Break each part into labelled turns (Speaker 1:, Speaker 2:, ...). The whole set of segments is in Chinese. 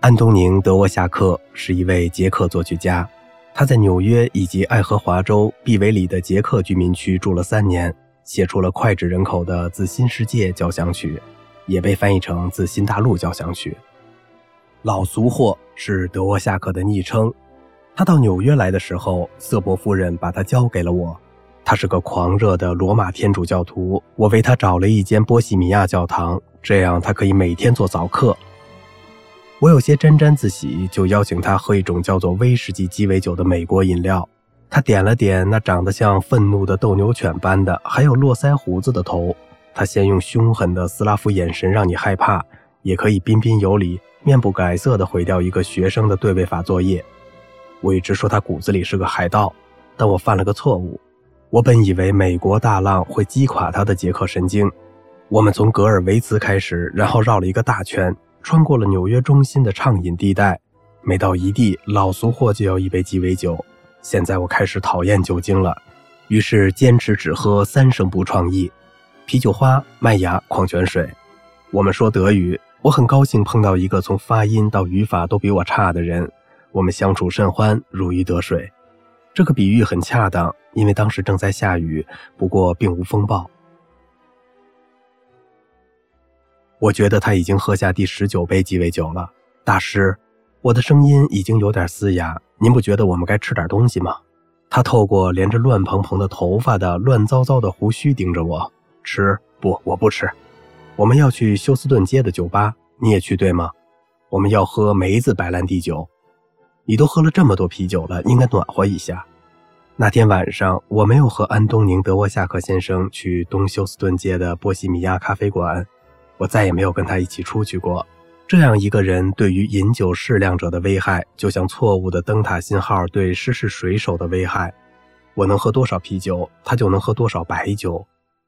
Speaker 1: 安东宁·德沃夏克是一位捷克作曲家，他在纽约以及爱荷华州毕韦里的捷克居民区住了三年，写出了脍炙人口的《自新世界交响曲》，也被翻译成《自新大陆交响曲》。老俗货是德沃夏克的昵称。他到纽约来的时候，瑟伯夫人把他交给了我。他是个狂热的罗马天主教徒，我为他找了一间波西米亚教堂，这样他可以每天做早课。我有些沾沾自喜，就邀请他喝一种叫做威士忌鸡尾酒的美国饮料。他点了点那长得像愤怒的斗牛犬般的、还有络腮胡子的头。他先用凶狠的斯拉夫眼神让你害怕，也可以彬彬有礼、面不改色地毁掉一个学生的对位法作业。我一直说他骨子里是个海盗，但我犯了个错误。我本以为美国大浪会击垮他的捷克神经。我们从格尔维茨开始，然后绕了一个大圈。穿过了纽约中心的畅饮地带，每到一地，老俗货就要一杯鸡尾酒。现在我开始讨厌酒精了，于是坚持只喝三声不创意：啤酒花、麦芽、矿泉水。我们说德语，我很高兴碰到一个从发音到语法都比我差的人。我们相处甚欢，如鱼得水。这个比喻很恰当，因为当时正在下雨，不过并无风暴。我觉得他已经喝下第十九杯鸡尾酒了，大师，我的声音已经有点嘶哑，您不觉得我们该吃点东西吗？他透过连着乱蓬蓬的头发的乱糟糟的胡须盯着我，吃不，我不吃。我们要去休斯顿街的酒吧，你也去对吗？我们要喝梅子白兰地酒。你都喝了这么多啤酒了，应该暖和一下。那天晚上，我没有和安东宁·德沃夏克先生去东休斯顿街的波西米亚咖啡馆。我再也没有跟他一起出去过。这样一个人对于饮酒适量者的危害，就像错误的灯塔信号对失事水手的危害。我能喝多少啤酒，他就能喝多少白酒。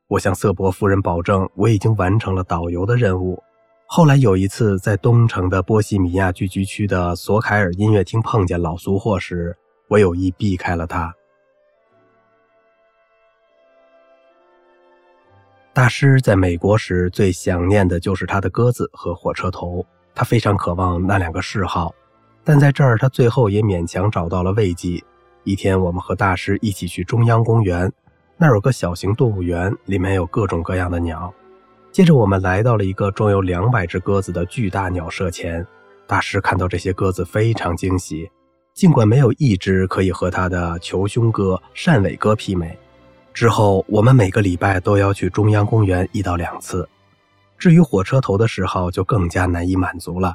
Speaker 1: 我向瑟伯夫人保证，我已经完成了导游的任务。后来有一次在东城的波西米亚聚居区的索凯尔音乐厅碰见老俗货时，我有意避开了他。大师在美国时最想念的就是他的鸽子和火车头，他非常渴望那两个嗜好，但在这儿他最后也勉强找到了慰藉。一天，我们和大师一起去中央公园，那儿有个小型动物园，里面有各种各样的鸟。接着，我们来到了一个装有两百只鸽子的巨大鸟舍前，大师看到这些鸽子非常惊喜，尽管没有一只可以和他的球胸鸽、扇尾鸽媲美。之后，我们每个礼拜都要去中央公园一到两次。至于火车头的时候，就更加难以满足了。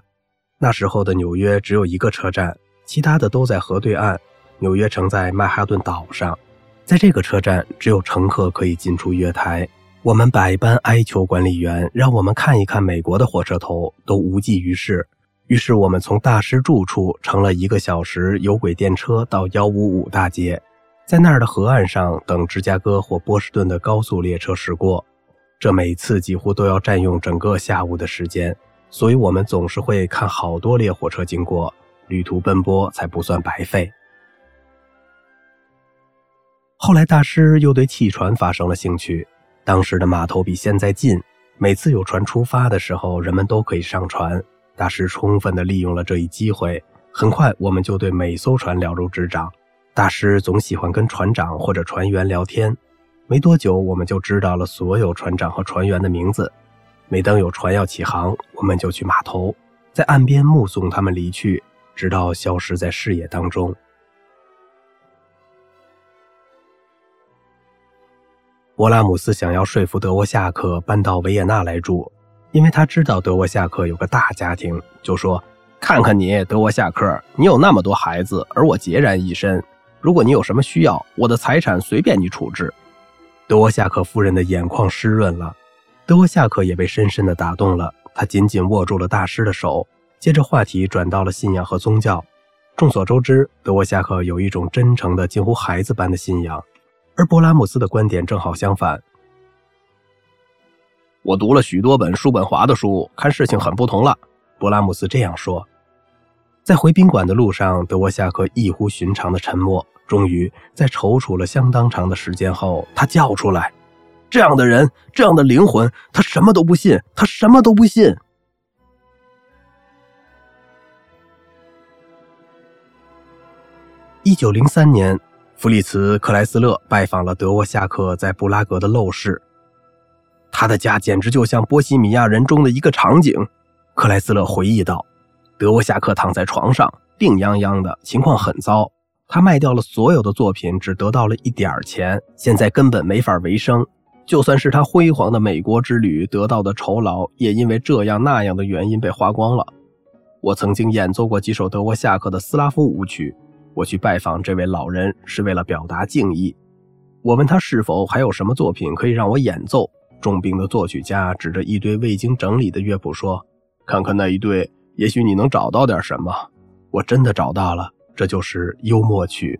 Speaker 1: 那时候的纽约只有一个车站，其他的都在河对岸。纽约城在曼哈顿岛上，在这个车站，只有乘客可以进出月台。我们百般哀求管理员让我们看一看美国的火车头，都无济于事。于是，我们从大师住处乘了一个小时有轨电车到幺五五大街。在那儿的河岸上等芝加哥或波士顿的高速列车驶过，这每次几乎都要占用整个下午的时间，所以我们总是会看好多列火车经过，旅途奔波才不算白费。后来大师又对汽船发生了兴趣，当时的码头比现在近，每次有船出发的时候，人们都可以上船。大师充分地利用了这一机会，很快我们就对每艘船了如指掌。大师总喜欢跟船长或者船员聊天，没多久我们就知道了所有船长和船员的名字。每当有船要起航，我们就去码头，在岸边目送他们离去，直到消失在视野当中。勃拉姆斯想要说服德沃夏克搬到维也纳来住，因为他知道德沃夏克有个大家庭，就说：“看看你，德沃夏克，你有那么多孩子，而我孑然一身。”如果你有什么需要，我的财产随便你处置。德沃夏克夫人的眼眶湿润了，德沃夏克也被深深的打动了。他紧紧握住了大师的手，接着话题转到了信仰和宗教。众所周知，德沃夏克有一种真诚的、近乎孩子般的信仰，而勃拉姆斯的观点正好相反。我读了许多本叔本华的书，看事情很不同了。勃拉姆斯这样说。在回宾馆的路上德沃夏克异乎寻常的沉默终于在踌躇了相当长的时间后他叫出来这样的人这样的灵魂他什么都不信他什么都不信。一九零三年弗里茨克莱斯勒拜访了德沃夏克在布拉格的陋室。他的家简直就像波西米亚人中的一个场景克莱斯勒回忆道。德沃夏克躺在床上，病殃殃的，情况很糟。他卖掉了所有的作品，只得到了一点钱，现在根本没法维生。就算是他辉煌的美国之旅得到的酬劳，也因为这样那样的原因被花光了。我曾经演奏过几首德沃夏克的斯拉夫舞曲。我去拜访这位老人是为了表达敬意。我问他是否还有什么作品可以让我演奏。重病的作曲家指着一堆未经整理的乐谱说：“看看那一堆，也许你能找到点什么。”我真的找到了，这就是幽默曲。